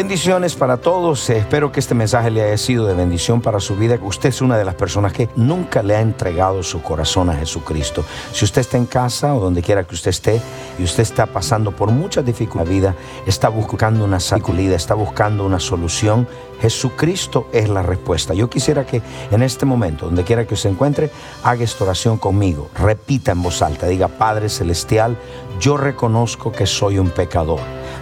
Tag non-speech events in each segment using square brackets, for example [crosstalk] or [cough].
Bendiciones para todos. Espero que este mensaje le haya sido de bendición para su vida. Usted es una de las personas que nunca le ha entregado su corazón a Jesucristo. Si usted está en casa o donde quiera que usted esté y usted está pasando por muchas dificultades en la vida, está buscando una salida, está buscando una solución, Jesucristo es la respuesta. Yo quisiera que en este momento, donde quiera que se encuentre, haga esta oración conmigo. Repita en voz alta, diga, Padre Celestial, yo reconozco que soy un pecador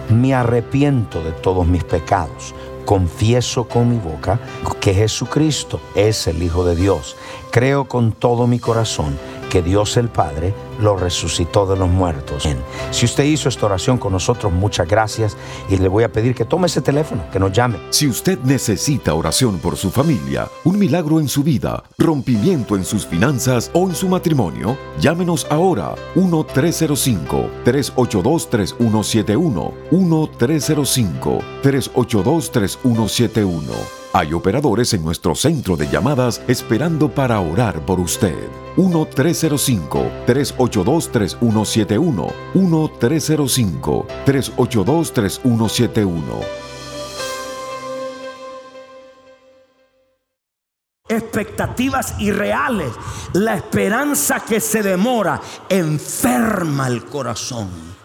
me arrepiento de todos mis pecados. Confieso con mi boca que Jesucristo es el Hijo de Dios. Creo con todo mi corazón que Dios el Padre lo resucitó de los muertos. Si usted hizo esta oración con nosotros, muchas gracias y le voy a pedir que tome ese teléfono, que nos llame. Si usted necesita oración por su familia, un milagro en su vida, rompimiento en sus finanzas o en su matrimonio, llámenos ahora 1-305-382-3171. 1-305-382-3171 hay operadores en nuestro centro de llamadas esperando para orar por usted. 1-305-382-3171. 1-305-382-3171. Expectativas irreales. La esperanza que se demora enferma el corazón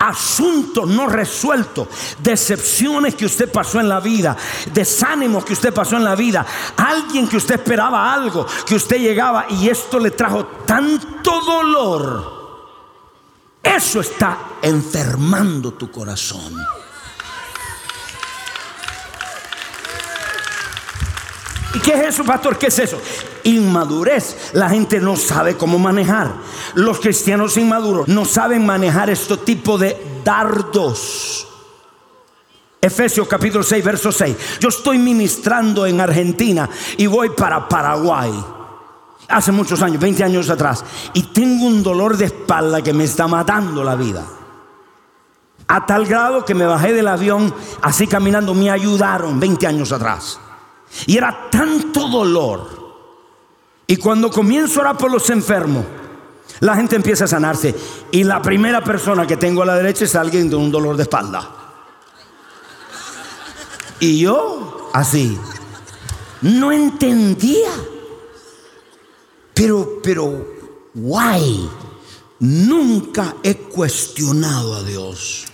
asuntos no resueltos, decepciones que usted pasó en la vida, desánimos que usted pasó en la vida, alguien que usted esperaba algo, que usted llegaba y esto le trajo tanto dolor. Eso está enfermando tu corazón. ¿Y qué es eso, pastor? ¿Qué es eso? Inmadurez. La gente no sabe cómo manejar. Los cristianos inmaduros no saben manejar este tipo de dardos. Efesios capítulo 6, verso 6. Yo estoy ministrando en Argentina y voy para Paraguay. Hace muchos años, 20 años atrás. Y tengo un dolor de espalda que me está matando la vida. A tal grado que me bajé del avión así caminando. Me ayudaron 20 años atrás. Y era tanto dolor. Y cuando comienzo a orar por los enfermos, la gente empieza a sanarse. Y la primera persona que tengo a la derecha es alguien de un dolor de espalda. Y yo, así, no entendía. Pero, pero, guay, nunca he cuestionado a Dios.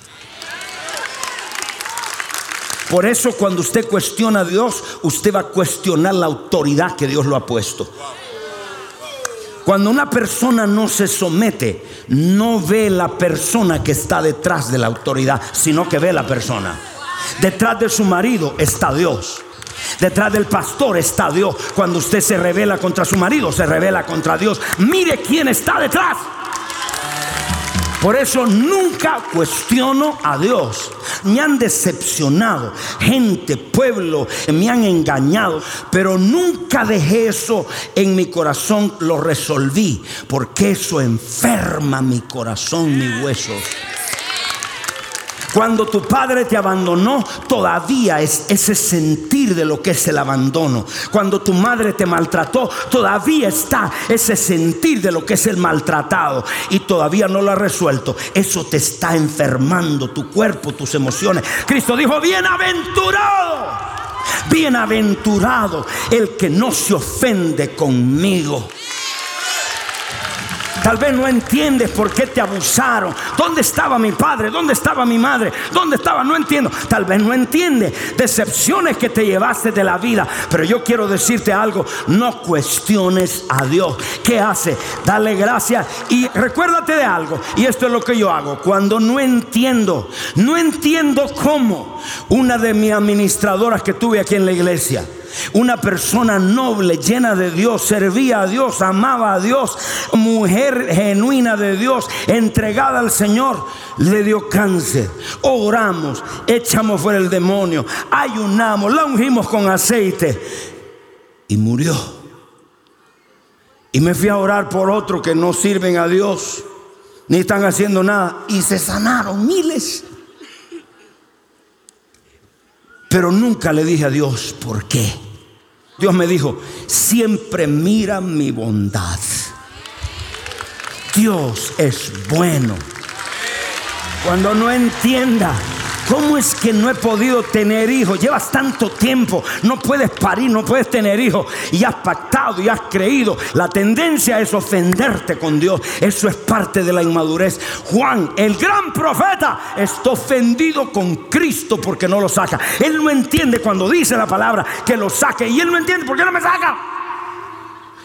Por eso cuando usted cuestiona a Dios, usted va a cuestionar la autoridad que Dios lo ha puesto. Cuando una persona no se somete, no ve la persona que está detrás de la autoridad, sino que ve la persona. Detrás de su marido está Dios. Detrás del pastor está Dios. Cuando usted se revela contra su marido, se revela contra Dios. Mire quién está detrás. Por eso nunca cuestiono a Dios. Me han decepcionado gente, pueblo, me han engañado, pero nunca dejé eso en mi corazón, lo resolví, porque eso enferma mi corazón, mis huesos. Cuando tu padre te abandonó, todavía es ese sentir de lo que es el abandono. Cuando tu madre te maltrató, todavía está ese sentir de lo que es el maltratado. Y todavía no lo ha resuelto. Eso te está enfermando tu cuerpo, tus emociones. Cristo dijo, bienaventurado. Bienaventurado el que no se ofende conmigo. Tal vez no entiendes por qué te abusaron. ¿Dónde estaba mi padre? ¿Dónde estaba mi madre? ¿Dónde estaba? No entiendo. Tal vez no entiendes decepciones que te llevaste de la vida. Pero yo quiero decirte algo. No cuestiones a Dios. ¿Qué hace? Dale gracias. Y recuérdate de algo. Y esto es lo que yo hago. Cuando no entiendo, no entiendo cómo. Una de mis administradoras que tuve aquí en la iglesia una persona noble, llena de Dios, servía a Dios, amaba a Dios, mujer genuina de Dios, entregada al Señor, le dio cáncer. Oramos, echamos fuera el demonio, ayunamos, la ungimos con aceite y murió. Y me fui a orar por otro que no sirven a Dios. ni están haciendo nada. Y se sanaron miles. Pero nunca le dije a Dios, ¿por qué? Dios me dijo, siempre mira mi bondad. Dios es bueno. Cuando no entienda ¿Cómo es que no he podido tener hijos? Llevas tanto tiempo, no puedes parir, no puedes tener hijos y has pactado y has creído. La tendencia es ofenderte con Dios. Eso es parte de la inmadurez. Juan, el gran profeta, está ofendido con Cristo porque no lo saca. Él no entiende cuando dice la palabra que lo saque y él no entiende por qué no me saca.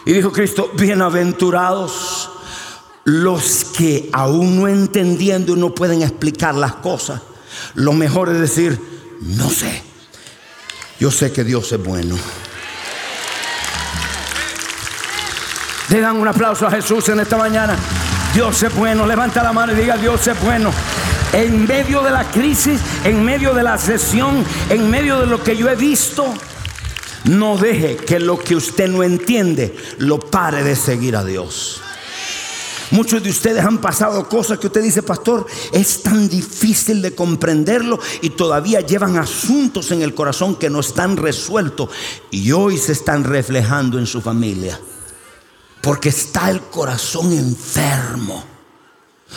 Y dijo Cristo, bienaventurados los que aún no entendiendo y no pueden explicar las cosas lo mejor es decir, no sé. Yo sé que Dios es bueno. Le dan un aplauso a Jesús en esta mañana. Dios es bueno. Levanta la mano y diga, Dios es bueno. En medio de la crisis, en medio de la sesión, en medio de lo que yo he visto, no deje que lo que usted no entiende lo pare de seguir a Dios. Muchos de ustedes han pasado cosas que usted dice, pastor, es tan difícil de comprenderlo y todavía llevan asuntos en el corazón que no están resueltos y hoy se están reflejando en su familia. Porque está el corazón enfermo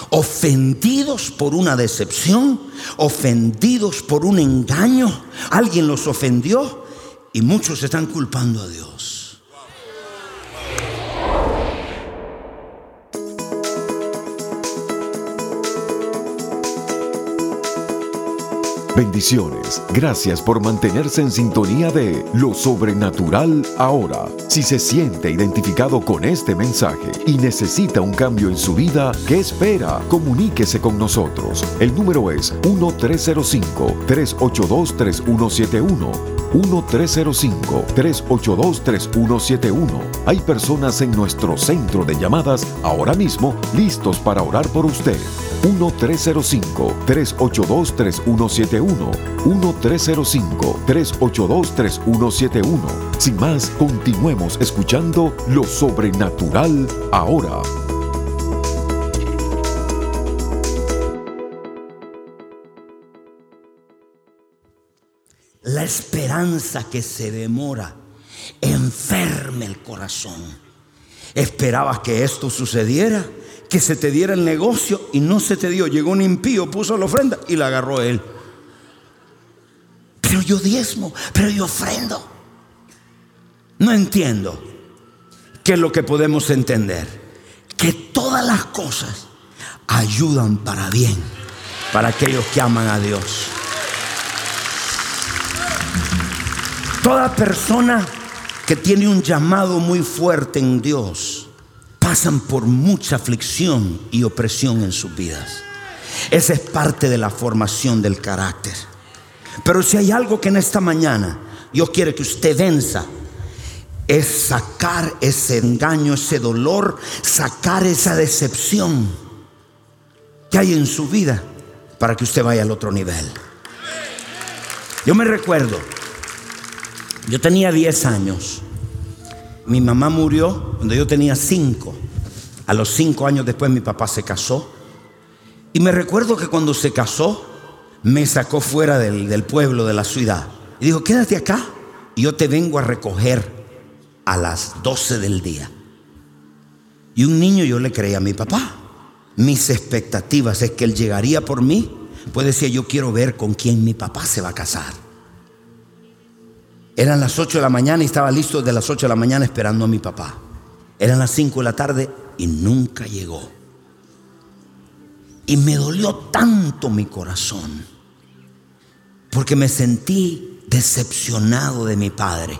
ofendidos por una decepción, ofendidos por un engaño, alguien los ofendió y muchos están culpando a Dios. Bendiciones. Gracias por mantenerse en sintonía de Lo Sobrenatural ahora. Si se siente identificado con este mensaje y necesita un cambio en su vida, ¿qué espera? Comuníquese con nosotros. El número es 1-305-382-3171. 1-305-382-3171. Hay personas en nuestro centro de llamadas ahora mismo listos para orar por usted. 1-305-382-3171. 1-305-382-3171. Sin más, continuemos escuchando lo sobrenatural ahora. Esperanza que se demora enferme el corazón. Esperabas que esto sucediera, que se te diera el negocio y no se te dio. Llegó un impío, puso la ofrenda y la agarró él. Pero yo diezmo, pero yo ofrendo. No entiendo qué es lo que podemos entender. Que todas las cosas ayudan para bien para aquellos que aman a Dios. Toda persona que tiene un llamado muy fuerte en Dios pasan por mucha aflicción y opresión en sus vidas. Esa es parte de la formación del carácter. Pero si hay algo que en esta mañana yo quiero que usted venza, es sacar ese engaño, ese dolor, sacar esa decepción que hay en su vida para que usted vaya al otro nivel. Yo me recuerdo yo tenía 10 años. Mi mamá murió cuando yo tenía 5. A los 5 años después mi papá se casó. Y me recuerdo que cuando se casó, me sacó fuera del, del pueblo, de la ciudad. Y dijo, quédate acá y yo te vengo a recoger a las 12 del día. Y un niño yo le creía a mi papá. Mis expectativas es que él llegaría por mí. Pues decía, yo quiero ver con quién mi papá se va a casar. Eran las 8 de la mañana y estaba listo de las 8 de la mañana esperando a mi papá. Eran las 5 de la tarde y nunca llegó. Y me dolió tanto mi corazón, porque me sentí decepcionado de mi padre,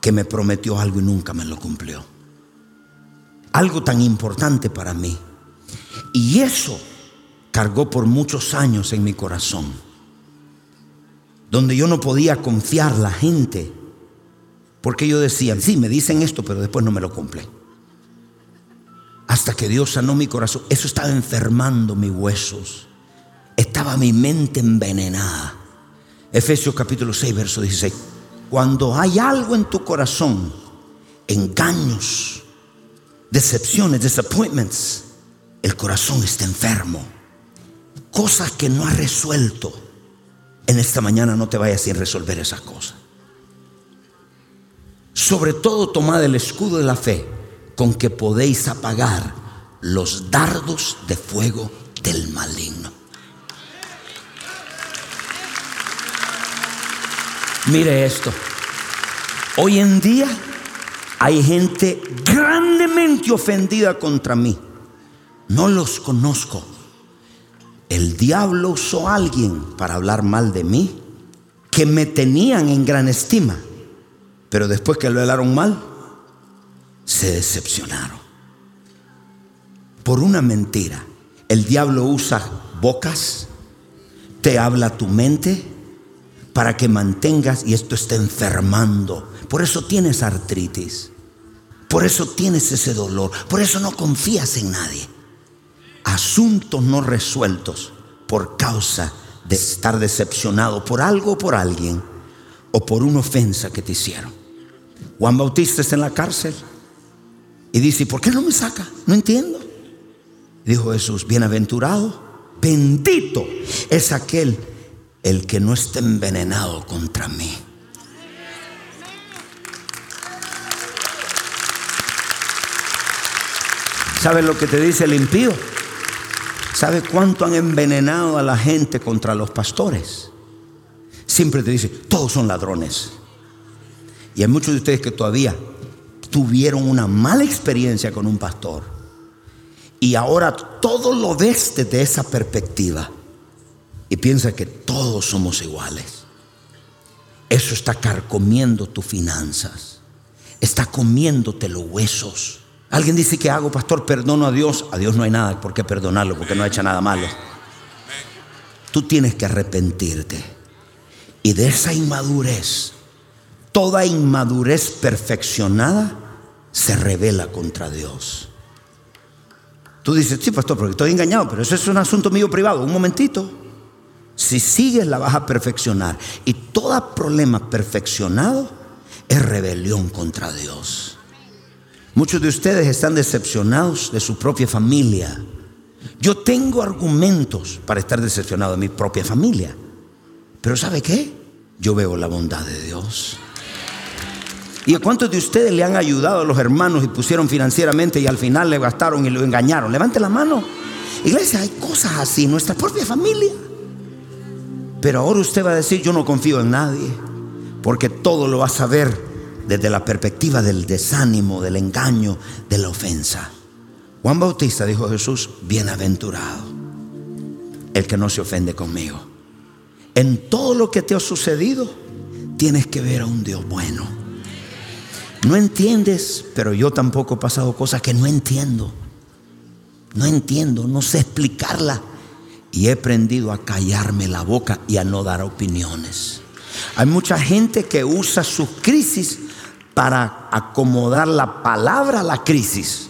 que me prometió algo y nunca me lo cumplió. Algo tan importante para mí. Y eso cargó por muchos años en mi corazón donde yo no podía confiar la gente, porque yo decía, sí, me dicen esto, pero después no me lo cumplen. Hasta que Dios sanó mi corazón, eso estaba enfermando mis huesos, estaba mi mente envenenada. Efesios capítulo 6, verso 16. Cuando hay algo en tu corazón, engaños, decepciones, disappointments, el corazón está enfermo, cosas que no ha resuelto, en esta mañana no te vayas sin resolver esas cosas. Sobre todo tomad el escudo de la fe con que podéis apagar los dardos de fuego del maligno. Mire esto. Hoy en día hay gente grandemente ofendida contra mí. No los conozco. El diablo usó a alguien para hablar mal de mí que me tenían en gran estima. Pero después que lo hablaron mal, se decepcionaron. Por una mentira. El diablo usa bocas, te habla tu mente para que mantengas y esto está enfermando. Por eso tienes artritis. Por eso tienes ese dolor. Por eso no confías en nadie. Asuntos no resueltos por causa de estar decepcionado por algo o por alguien o por una ofensa que te hicieron. Juan Bautista está en la cárcel y dice, ¿por qué no me saca? No entiendo. Dijo Jesús, bienaventurado, bendito es aquel el que no está envenenado contra mí. ¿Sabes lo que te dice el impío? ¿Sabe cuánto han envenenado a la gente contra los pastores? Siempre te dice, todos son ladrones. Y hay muchos de ustedes que todavía tuvieron una mala experiencia con un pastor. Y ahora todo lo ves desde esa perspectiva. Y piensa que todos somos iguales. Eso está carcomiendo tus finanzas. Está comiéndote los huesos. Alguien dice que hago, pastor, perdono a Dios. A Dios no hay nada por qué perdonarlo porque no ha hecho nada malo. Tú tienes que arrepentirte. Y de esa inmadurez, toda inmadurez perfeccionada, se revela contra Dios. Tú dices, sí, pastor, porque estoy engañado, pero eso es un asunto mío privado. Un momentito. Si sigues, la vas a perfeccionar. Y todo problema perfeccionado es rebelión contra Dios. Muchos de ustedes están decepcionados de su propia familia. Yo tengo argumentos para estar decepcionado de mi propia familia. Pero ¿sabe qué? Yo veo la bondad de Dios. ¿Y a cuántos de ustedes le han ayudado a los hermanos y pusieron financieramente y al final le gastaron y lo engañaron? Levante la mano. Iglesia, hay cosas así en nuestra propia familia. Pero ahora usted va a decir, yo no confío en nadie, porque todo lo va a saber desde la perspectiva del desánimo, del engaño, de la ofensa. Juan Bautista dijo Jesús, bienaventurado el que no se ofende conmigo. En todo lo que te ha sucedido, tienes que ver a un Dios bueno. No entiendes, pero yo tampoco he pasado cosas que no entiendo. No entiendo, no sé explicarla. Y he aprendido a callarme la boca y a no dar opiniones. Hay mucha gente que usa sus crisis para acomodar la palabra a la crisis.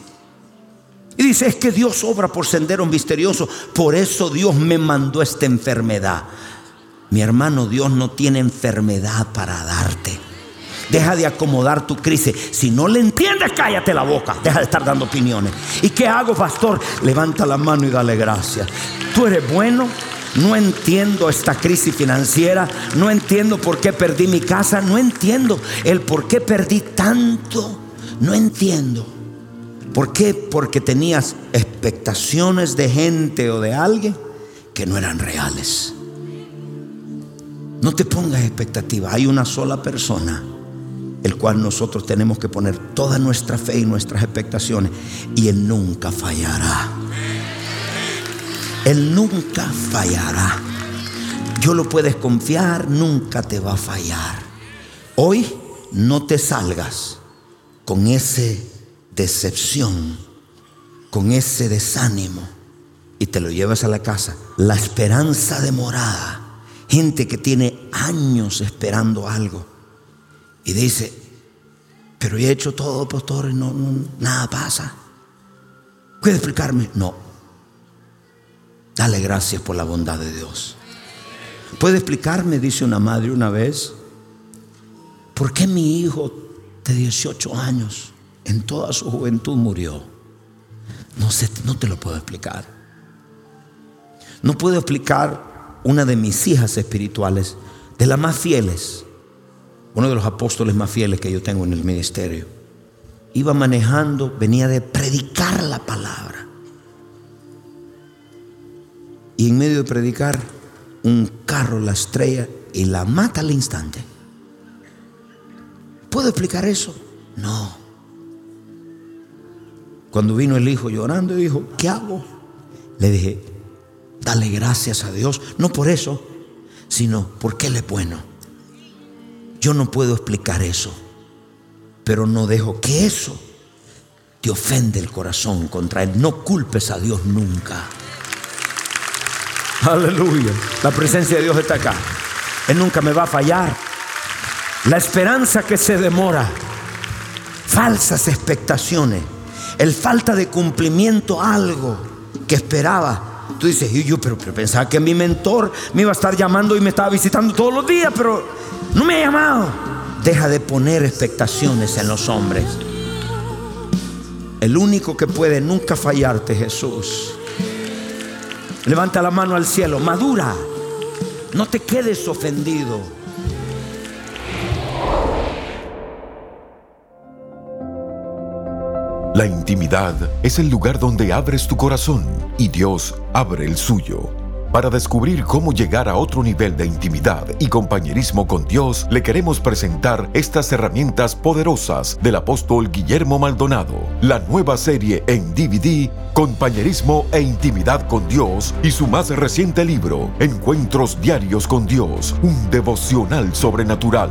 Y dice, es que Dios obra por sendero misterioso, por eso Dios me mandó esta enfermedad. Mi hermano, Dios no tiene enfermedad para darte. Deja de acomodar tu crisis. Si no le entiendes, cállate la boca. Deja de estar dando opiniones. ¿Y qué hago, pastor? Levanta la mano y dale gracias. Tú eres bueno. No entiendo esta crisis financiera. No entiendo por qué perdí mi casa. No entiendo el por qué perdí tanto. No entiendo. ¿Por qué? Porque tenías expectaciones de gente o de alguien que no eran reales. No te pongas expectativa. Hay una sola persona el cual nosotros tenemos que poner toda nuestra fe y nuestras expectaciones y Él nunca fallará. Él nunca fallará. Yo lo puedes confiar, nunca te va a fallar. Hoy no te salgas con ese decepción, con ese desánimo y te lo llevas a la casa. La esperanza demorada. Gente que tiene años esperando algo y dice, pero he hecho todo, pastor, y no, nada pasa. ¿Puede explicarme? No. Dale gracias por la bondad de Dios. ¿Puede explicarme, dice una madre una vez, por qué mi hijo de 18 años en toda su juventud murió? No, sé, no te lo puedo explicar. No puedo explicar una de mis hijas espirituales, de las más fieles, uno de los apóstoles más fieles que yo tengo en el ministerio. Iba manejando, venía de predicar la palabra. Y en medio de predicar, un carro la estrella y la mata al instante. ¿Puedo explicar eso? No. Cuando vino el hijo llorando, dijo, ¿qué hago? Le dije, dale gracias a Dios, no por eso, sino porque Él es bueno. Yo no puedo explicar eso, pero no dejo que eso te ofende el corazón contra Él. No culpes a Dios nunca. [laughs] Aleluya. La presencia de Dios está acá. Él nunca me va a fallar. La esperanza que se demora, falsas expectaciones, el falta de cumplimiento algo que esperaba. Tú dices, yo, pero, pero, pensaba que mi mentor me iba a estar llamando y me estaba visitando todos los días, pero no me ha llamado. Deja de poner expectaciones en los hombres. El único que puede nunca fallarte, Jesús. Levanta la mano al cielo, madura. No te quedes ofendido. La intimidad es el lugar donde abres tu corazón y Dios abre el suyo. Para descubrir cómo llegar a otro nivel de intimidad y compañerismo con Dios, le queremos presentar estas herramientas poderosas del apóstol Guillermo Maldonado, la nueva serie en DVD, Compañerismo e Intimidad con Dios, y su más reciente libro, Encuentros Diarios con Dios, un devocional sobrenatural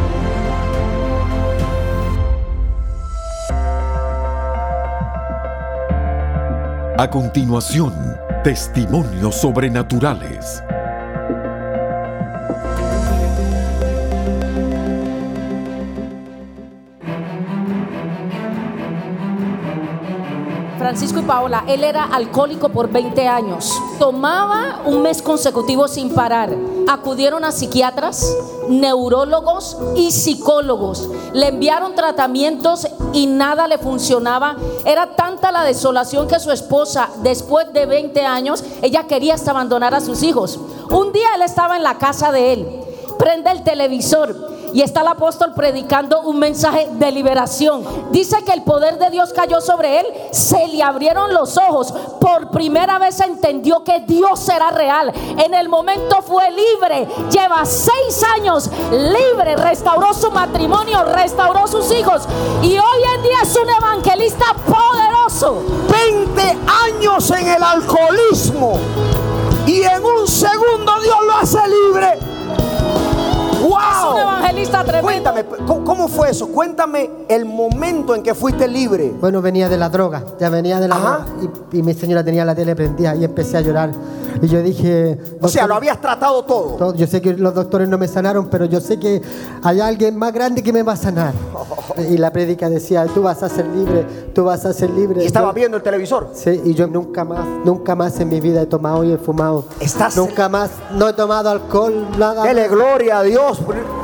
A continuación, testimonios sobrenaturales. Francisco y Paola, él era alcohólico por 20 años. Tomaba un mes consecutivo sin parar. Acudieron a psiquiatras, neurólogos y psicólogos. Le enviaron tratamientos y nada le funcionaba. Era tanta la desolación que su esposa, después de 20 años, ella quería hasta abandonar a sus hijos. Un día él estaba en la casa de él, prende el televisor y está el apóstol predicando un mensaje de liberación. Dice que el poder de Dios cayó sobre él, se le abrieron los ojos. Por primera vez entendió que Dios era real. En el momento fue libre. Lleva seis años libre. Restauró su matrimonio, restauró sus hijos. Y hoy en día es un evangelista poderoso. 20 años en el alcoholismo. Tremendo. Cuéntame, ¿cómo fue eso? Cuéntame el momento en que fuiste libre. Bueno, venía de la droga, ya venía de la droga. Y, mi señora tenía la tele prendida y empecé a llorar. Y yo dije... O sea, lo habías tratado todo. Yo sé que los doctores no me sanaron, pero yo sé que hay alguien más grande que me va a sanar. Y la prédica decía, tú vas a ser libre, tú vas a ser libre. ¿Y estaba viendo el televisor? Sí, y yo nunca más, nunca más en mi vida he tomado y he fumado. ¿Estás? Nunca más, no he tomado alcohol, nada. Dele gloria a Dios.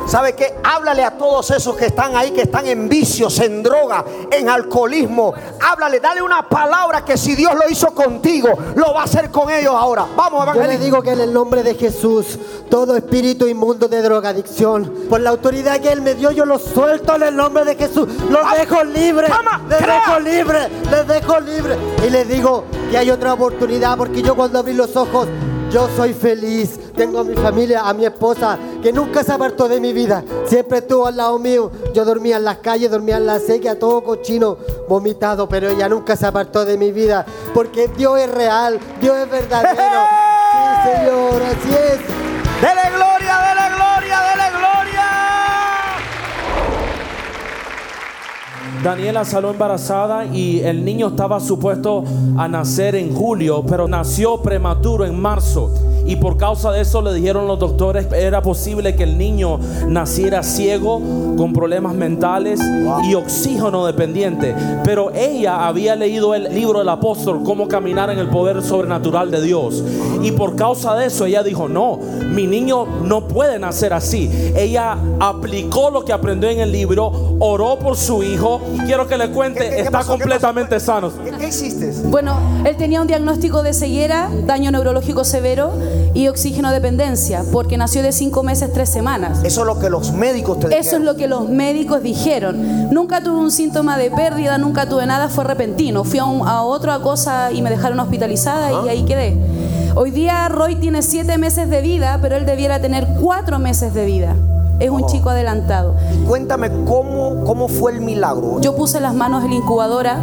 ¿Sabe qué? Háblale a todos esos que están ahí, que están en vicios, en droga, en alcoholismo. Háblale, dale una palabra que si Dios lo hizo contigo, lo va a hacer con ellos ahora. Vamos, evangelista. Yo le digo que en el nombre de Jesús, todo espíritu inmundo de drogadicción, por la autoridad que Él me dio, yo lo suelto en el nombre de Jesús. Los ah, dejo libre. Les dejo libre. Les dejo libre. Y les digo que hay otra oportunidad, porque yo cuando abrí los ojos, yo soy feliz. Tengo a mi familia, a mi esposa, que nunca se apartó de mi vida. Siempre estuvo al lado mío. Yo dormía en las calles, dormía en la sequía, todo cochino, vomitado, pero ella nunca se apartó de mi vida. Porque Dios es real, Dios es verdadero. Sí, Señor, así es. Dele gloria, dele gloria, dele gloria. Daniela salió embarazada y el niño estaba supuesto a nacer en julio, pero nació prematuro en marzo. Y por causa de eso le dijeron los doctores, era posible que el niño naciera ciego, con problemas mentales y oxígeno dependiente. Pero ella había leído el libro del apóstol, cómo caminar en el poder sobrenatural de Dios. Y por causa de eso ella dijo, no, mi niño no puede nacer así. Ella aplicó lo que aprendió en el libro, oró por su hijo. Quiero que le cuente, ¿Qué- qué- qué está completamente sano. ¿Qué, qué hiciste? Bueno, él tenía un diagnóstico de ceguera, daño neurológico severo y oxígeno dependencia, porque nació de cinco meses, tres semanas. Eso es lo que los médicos te Eso es dijeron. lo que los médicos dijeron. Nunca tuve un síntoma de pérdida, nunca tuve nada, fue repentino. Fui a, un- a otra cosa y me dejaron hospitalizada y ahí quedé. Hoy día Roy tiene siete meses de vida, pero él debiera tener cuatro meses de vida. Es un chico adelantado. Cuéntame cómo, cómo fue el milagro. Yo puse las manos en la incubadora,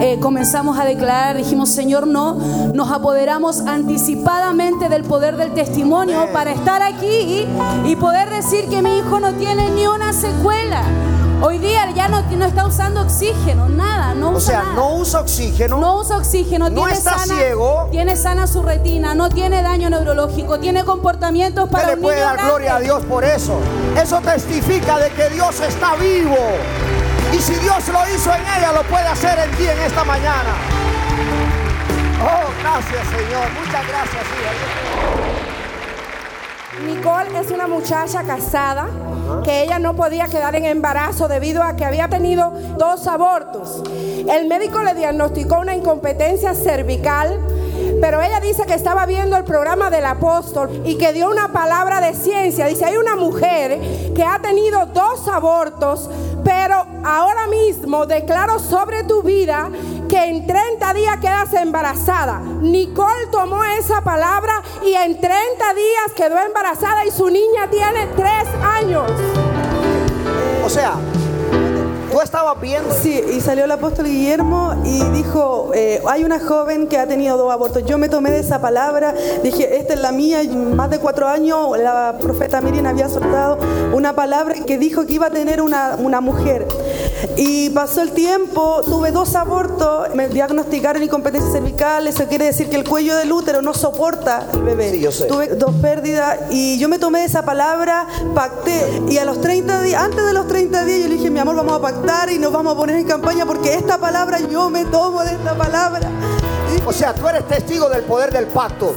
eh, comenzamos a declarar, dijimos, Señor, no, nos apoderamos anticipadamente del poder del testimonio para estar aquí y, y poder decir que mi hijo no tiene ni una secuela. Hoy día ya no, no está usando oxígeno, nada, no o sea, nada. no usa oxígeno. No usa oxígeno, No tiene, está sana, ciego. tiene sana su retina, no tiene daño neurológico, tiene comportamientos Usted para le un puede dar grande. gloria a Dios por eso. Eso testifica de que Dios está vivo. Y si Dios lo hizo en ella, lo puede hacer en ti en esta mañana. Oh, gracias Señor. Muchas gracias, hija. Nicole es una muchacha casada que ella no podía quedar en embarazo debido a que había tenido dos abortos. El médico le diagnosticó una incompetencia cervical, pero ella dice que estaba viendo el programa del apóstol y que dio una palabra de ciencia. Dice, hay una mujer que ha tenido dos abortos, pero ahora mismo declaro sobre tu vida que en 30 días quedas embarazada. Nicole tomó esa palabra y en 30 días quedó embarazada y su niña tiene 3 años. O sea, tú estabas viendo. Sí, y salió el apóstol Guillermo y dijo, eh, hay una joven que ha tenido dos abortos. Yo me tomé de esa palabra, dije, esta es la mía. Y más de cuatro años la profeta Miriam había soltado una palabra que dijo que iba a tener una, una mujer. Y pasó el tiempo, tuve dos abortos, me diagnosticaron incompetencia cervical, eso quiere decir que el cuello del útero no soporta el bebé. Sí, yo sé. Tuve dos pérdidas y yo me tomé esa palabra, pacté y a los 30 días, antes de los 30 días yo le dije, mi amor, vamos a pactar y nos vamos a poner en campaña porque esta palabra yo me tomo de esta palabra. O sea, tú eres testigo del poder del pacto.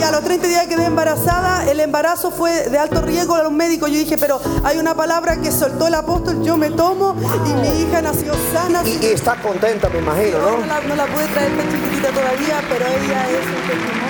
Y a los 30 días quedé embarazada, el embarazo fue de alto riesgo a los médicos, yo dije, pero hay una palabra que soltó el apóstol, yo me tomo y mi hija nació sana. Y, y estás contenta, me imagino, No, ¿no? no la, no la pude traer tan chiquitita todavía, pero ella es un testimonio.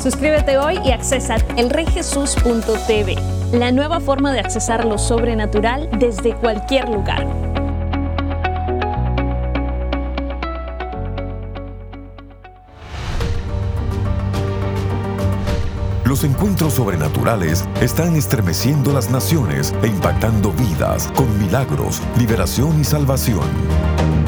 Suscríbete hoy y accesa elreyjesus.tv, la nueva forma de accesar lo sobrenatural desde cualquier lugar. Los encuentros sobrenaturales están estremeciendo las naciones e impactando vidas con milagros, liberación y salvación.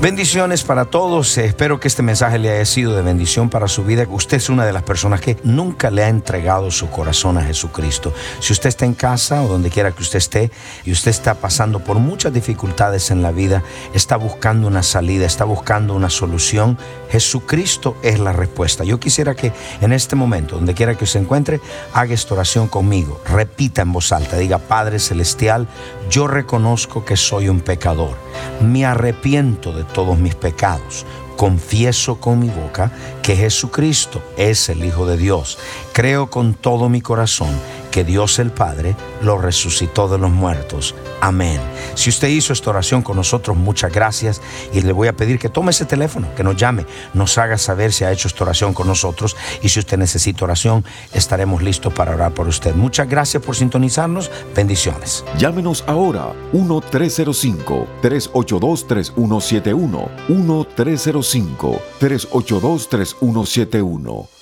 Bendiciones para todos. Espero que este mensaje le haya sido de bendición para su vida. Usted es una de las personas que nunca le ha entregado su corazón a Jesucristo. Si usted está en casa o donde quiera que usted esté y usted está pasando por muchas dificultades en la vida, está buscando una salida, está buscando una solución, Jesucristo es la respuesta. Yo quisiera que en este momento, donde quiera que se encuentre, haga esta oración conmigo. Repita en voz alta. Diga, Padre Celestial, yo reconozco que soy un pecador. Me arrepiento de todos mis pecados. Confieso con mi boca que Jesucristo es el Hijo de Dios. Creo con todo mi corazón que Dios el Padre lo resucitó de los muertos. Amén. Si usted hizo esta oración con nosotros, muchas gracias y le voy a pedir que tome ese teléfono, que nos llame, nos haga saber si ha hecho esta oración con nosotros y si usted necesita oración, estaremos listos para orar por usted. Muchas gracias por sintonizarnos. Bendiciones. Llámenos ahora 1-305-382-3171. 1-305-382-3171.